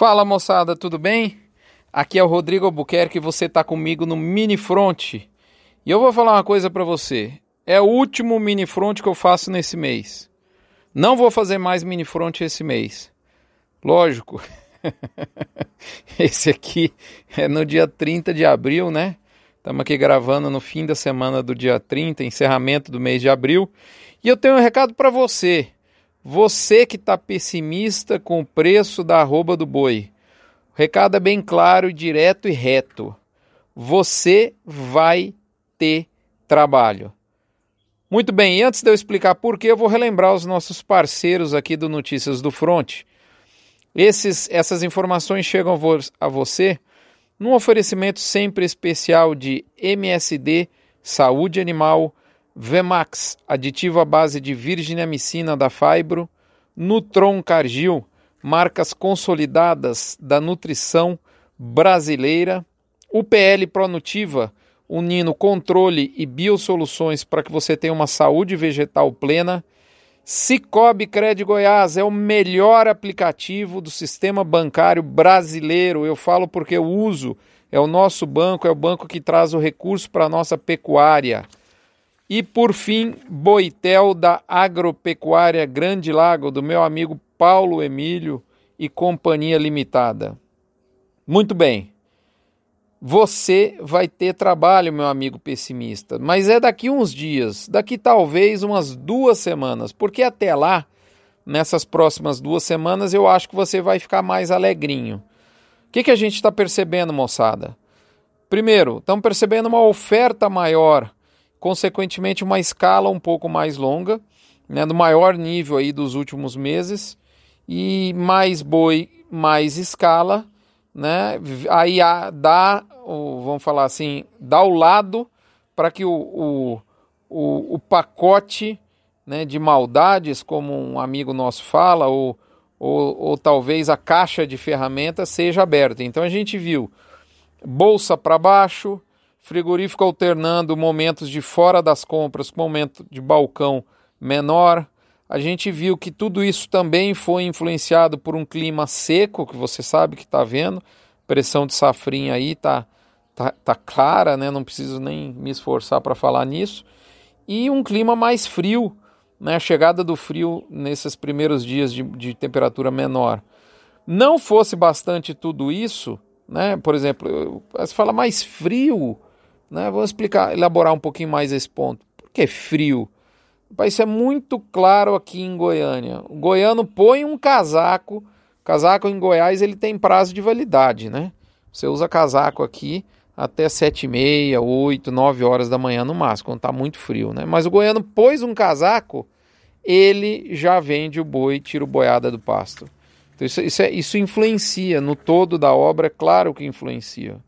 Fala moçada, tudo bem? Aqui é o Rodrigo Albuquerque e você está comigo no Mini Front. E eu vou falar uma coisa para você. É o último Mini Front que eu faço nesse mês. Não vou fazer mais Mini Front esse mês. Lógico. esse aqui é no dia 30 de abril, né? Estamos aqui gravando no fim da semana do dia 30, encerramento do mês de abril. E eu tenho um recado para você. Você que está pessimista com o preço da arroba do boi, o recado é bem claro, direto e reto. Você vai ter trabalho. Muito bem, e antes de eu explicar por que, eu vou relembrar os nossos parceiros aqui do Notícias do Front. Esses, essas informações chegam a você num oferecimento sempre especial de MSD Saúde Animal, Vemax, aditivo à base de virginiamicina da Fibro, Nutron Cargil, marcas consolidadas da nutrição brasileira, UPL Pronutiva, unindo controle e biosoluções para que você tenha uma saúde vegetal plena. Cicobi Cred Goiás é o melhor aplicativo do sistema bancário brasileiro. Eu falo porque eu uso, é o nosso banco, é o banco que traz o recurso para a nossa pecuária. E por fim, Boitel da Agropecuária Grande Lago, do meu amigo Paulo Emílio e Companhia Limitada. Muito bem. Você vai ter trabalho, meu amigo pessimista, mas é daqui uns dias, daqui talvez umas duas semanas, porque até lá, nessas próximas duas semanas, eu acho que você vai ficar mais alegrinho. O que, que a gente está percebendo, moçada? Primeiro, estamos percebendo uma oferta maior consequentemente uma escala um pouco mais longa, né, do maior nível aí dos últimos meses, e mais boi, mais escala, né, aí dá, vamos falar assim, dá o lado para que o, o, o, o pacote né, de maldades, como um amigo nosso fala, ou, ou, ou talvez a caixa de ferramentas seja aberta. Então a gente viu bolsa para baixo, frigorífico alternando momentos de fora das compras com momento de balcão menor. A gente viu que tudo isso também foi influenciado por um clima seco, que você sabe que está vendo. Pressão de safrinha aí tá, tá, tá clara, né? não preciso nem me esforçar para falar nisso. E um clima mais frio, né? a chegada do frio nesses primeiros dias de, de temperatura menor. Não fosse bastante tudo isso, né? por exemplo, você fala mais frio, né? Vamos explicar, elaborar um pouquinho mais esse ponto. Por que frio? Isso é muito claro aqui em Goiânia. O goiano põe um casaco, casaco em Goiás ele tem prazo de validade, né? Você usa casaco aqui até sete e meia, oito, nove horas da manhã no máximo, quando está muito frio, né? Mas o goiano pôs um casaco, ele já vende o boi, tira o boiada do pasto. Então isso, isso, é, isso influencia no todo da obra, é claro que influencia.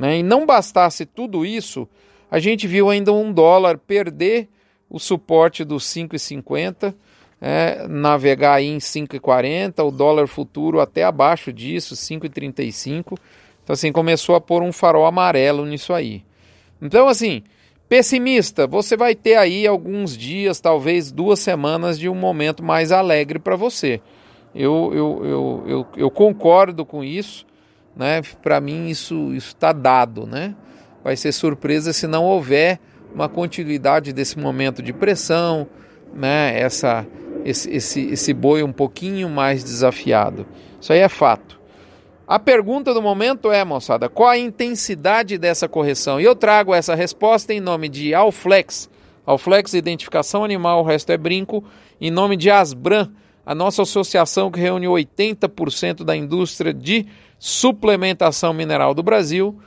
Né? E não bastasse tudo isso, a gente viu ainda um dólar perder o suporte dos 5,50, é, navegar aí em 5,40, o dólar futuro até abaixo disso, 5,35. Então, assim, começou a pôr um farol amarelo nisso aí. Então, assim, pessimista, você vai ter aí alguns dias, talvez duas semanas de um momento mais alegre para você. Eu, eu, eu, eu, eu concordo com isso né? Para mim isso está dado, né? Vai ser surpresa se não houver uma continuidade desse momento de pressão, né? Essa esse, esse, esse boi um pouquinho mais desafiado. Isso aí é fato. A pergunta do momento é, moçada, qual a intensidade dessa correção? E eu trago essa resposta em nome de Alflex. Alflex Identificação Animal, o resto é brinco. Em nome de Asbran, a nossa associação que reúne 80% da indústria de suplementação mineral do Brasil,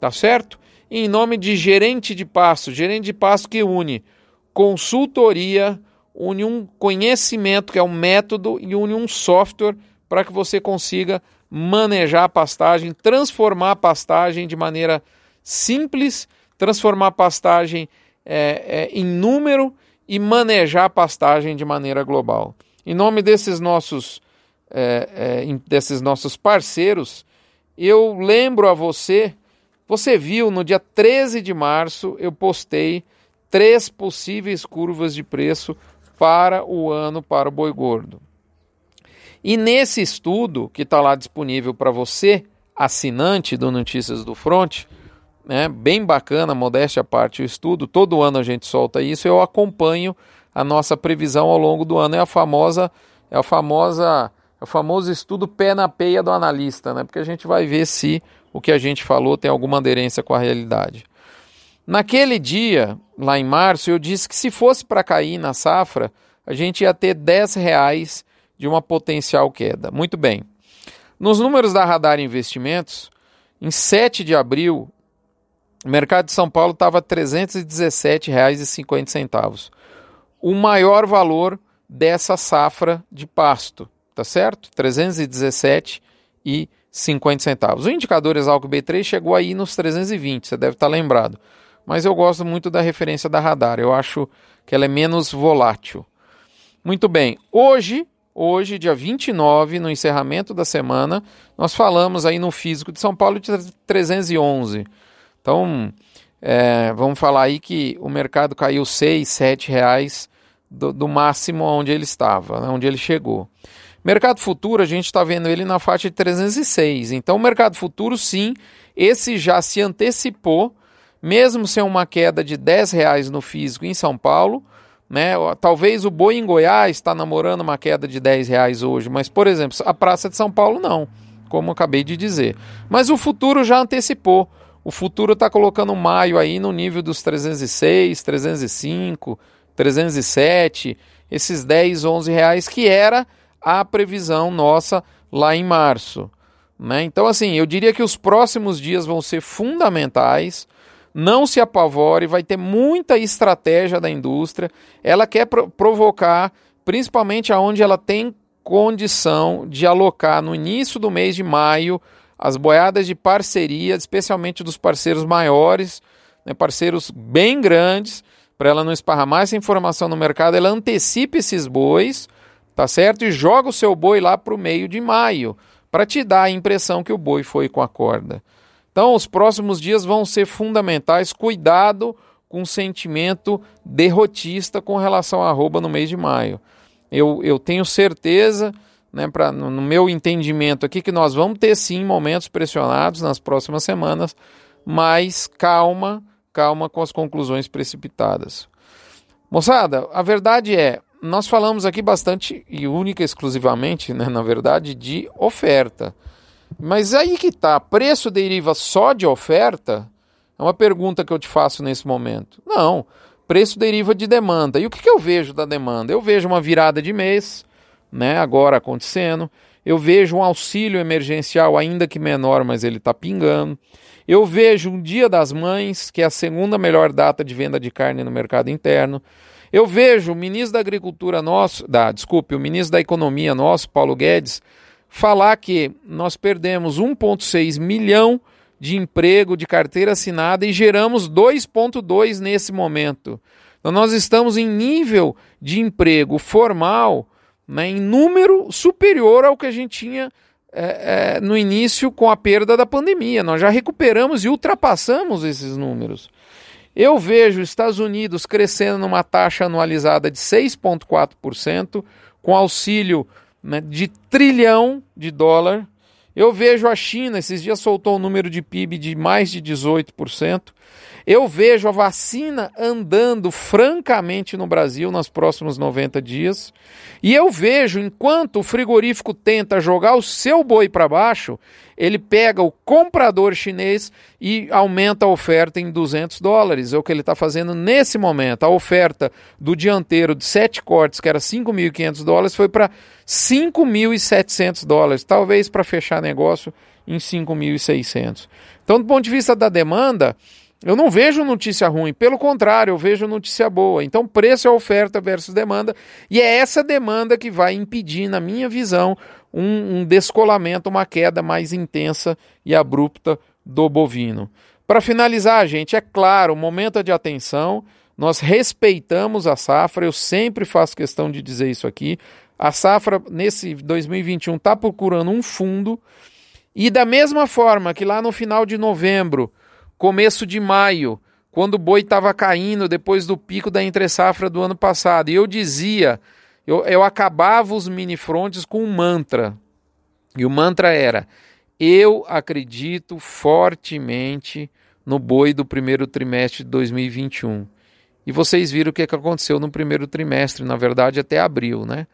tá certo? Em nome de gerente de pasto, gerente de pasto que une consultoria, une um conhecimento, que é um método, e une um software para que você consiga manejar a pastagem, transformar a pastagem de maneira simples, transformar a pastagem é, é, em número e manejar a pastagem de maneira global. Em nome desses nossos é, é, desses nossos parceiros, eu lembro a você, você viu no dia 13 de março eu postei três possíveis curvas de preço para o ano para o boi gordo. E nesse estudo, que está lá disponível para você, assinante do Notícias do Front, né, bem bacana, modéstia à parte o estudo, todo ano a gente solta isso, eu acompanho a nossa previsão ao longo do ano, é a famosa, é a famosa, é o famoso estudo pé na peia do analista, né, porque a gente vai ver se o que a gente falou tem alguma aderência com a realidade. Naquele dia, lá em março, eu disse que se fosse para cair na safra, a gente ia ter 10 reais de uma potencial queda. Muito bem. Nos números da Radar Investimentos, em 7 de abril, o mercado de São Paulo estava R$ 317,50. O maior valor dessa safra de pasto, tá certo? R$ 317,50. O indicador Exalco B3 chegou aí nos 320, você deve estar lembrado. Mas eu gosto muito da referência da Radar, eu acho que ela é menos volátil. Muito bem, hoje hoje, dia 29, no encerramento da semana, nós falamos aí no físico de São Paulo de 311. Então, é, vamos falar aí que o mercado caiu 6, 7 reais do, do máximo onde ele estava, né, onde ele chegou. Mercado futuro, a gente está vendo ele na faixa de 306. Então, o mercado futuro, sim, esse já se antecipou, mesmo sem uma queda de 10 reais no físico em São Paulo, né? Talvez o boi em Goiás está namorando uma queda de 10 reais hoje, mas, por exemplo, a Praça de São Paulo não, como acabei de dizer. Mas o futuro já antecipou. O futuro está colocando maio aí no nível dos 306, 305, 307, esses 10, 11 reais que era a previsão nossa lá em março. Né? Então, assim, eu diria que os próximos dias vão ser fundamentais não se apavore, vai ter muita estratégia da indústria. Ela quer pro provocar, principalmente aonde ela tem condição de alocar no início do mês de maio as boiadas de parceria, especialmente dos parceiros maiores, né, parceiros bem grandes, para ela não esparramar essa informação no mercado, ela antecipa esses bois, tá certo? E joga o seu boi lá para o meio de maio, para te dar a impressão que o boi foi com a corda. Então, os próximos dias vão ser fundamentais. Cuidado com o sentimento derrotista com relação à arroba no mês de maio. Eu, eu tenho certeza, né, pra, no, no meu entendimento aqui, que nós vamos ter sim momentos pressionados nas próximas semanas, mas calma, calma com as conclusões precipitadas. Moçada, a verdade é, nós falamos aqui bastante e única exclusivamente, né, na verdade, de oferta. Mas aí que tá, preço deriva só de oferta? É uma pergunta que eu te faço nesse momento. Não, preço deriva de demanda. E o que, que eu vejo da demanda? Eu vejo uma virada de mês, né, agora acontecendo. Eu vejo um auxílio emergencial, ainda que menor, mas ele está pingando. Eu vejo um Dia das Mães, que é a segunda melhor data de venda de carne no mercado interno. Eu vejo o ministro da Agricultura nosso, da, desculpe, o ministro da Economia nosso, Paulo Guedes, falar que nós perdemos 1,6 milhão de emprego de carteira assinada e geramos 2,2 nesse momento. Então, nós estamos em nível de emprego formal né, em número superior ao que a gente tinha é, é, no início com a perda da pandemia. Nós já recuperamos e ultrapassamos esses números. Eu vejo os Estados Unidos crescendo numa taxa anualizada de 6,4%, com auxílio né, de trilhão de dólar. Eu vejo a China, esses dias soltou um número de PIB de mais de 18%. Eu vejo a vacina andando francamente no Brasil nos próximos 90 dias. E eu vejo, enquanto o frigorífico tenta jogar o seu boi para baixo, ele pega o comprador chinês e aumenta a oferta em 200 dólares. É o que ele está fazendo nesse momento. A oferta do dianteiro de sete cortes, que era 5.500 dólares, foi para 5.700 dólares, talvez para fechar negócio em 5.600. Então, do ponto de vista da demanda, eu não vejo notícia ruim, pelo contrário, eu vejo notícia boa. Então, preço é oferta versus demanda, e é essa demanda que vai impedir, na minha visão, um, um descolamento, uma queda mais intensa e abrupta do bovino. Para finalizar, gente, é claro, momento de atenção. Nós respeitamos a safra, eu sempre faço questão de dizer isso aqui. A safra, nesse 2021, está procurando um fundo, e da mesma forma que lá no final de novembro começo de maio, quando o boi estava caindo depois do pico da entre-safra do ano passado. E eu dizia, eu, eu acabava os mini frontes com um mantra. E o mantra era: eu acredito fortemente no boi do primeiro trimestre de 2021. E vocês viram o que aconteceu no primeiro trimestre, na verdade até abril, né?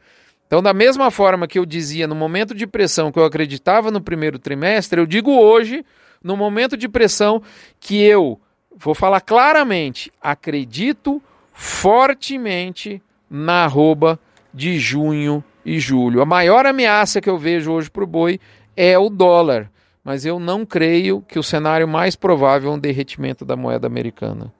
Então, da mesma forma que eu dizia no momento de pressão que eu acreditava no primeiro trimestre, eu digo hoje, no momento de pressão, que eu vou falar claramente, acredito fortemente na arroba de junho e julho. A maior ameaça que eu vejo hoje para o boi é o dólar, mas eu não creio que o cenário mais provável é um derretimento da moeda americana.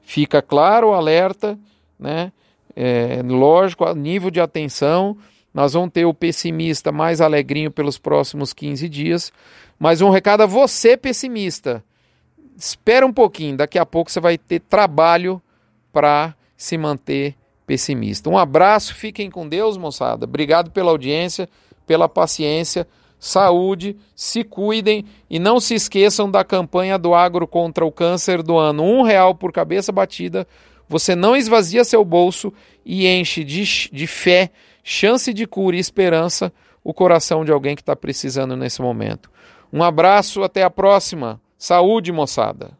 Fica claro o alerta, né? É, lógico, nível de atenção. Nós vamos ter o pessimista mais alegrinho pelos próximos 15 dias. Mas um recado a você, pessimista. Espera um pouquinho, daqui a pouco você vai ter trabalho para se manter pessimista. Um abraço, fiquem com Deus, moçada. Obrigado pela audiência, pela paciência, saúde, se cuidem e não se esqueçam da campanha do agro contra o câncer do ano. Um real por cabeça batida. Você não esvazia seu bolso e enche de, de fé, chance de cura e esperança o coração de alguém que está precisando nesse momento. Um abraço, até a próxima. Saúde, moçada.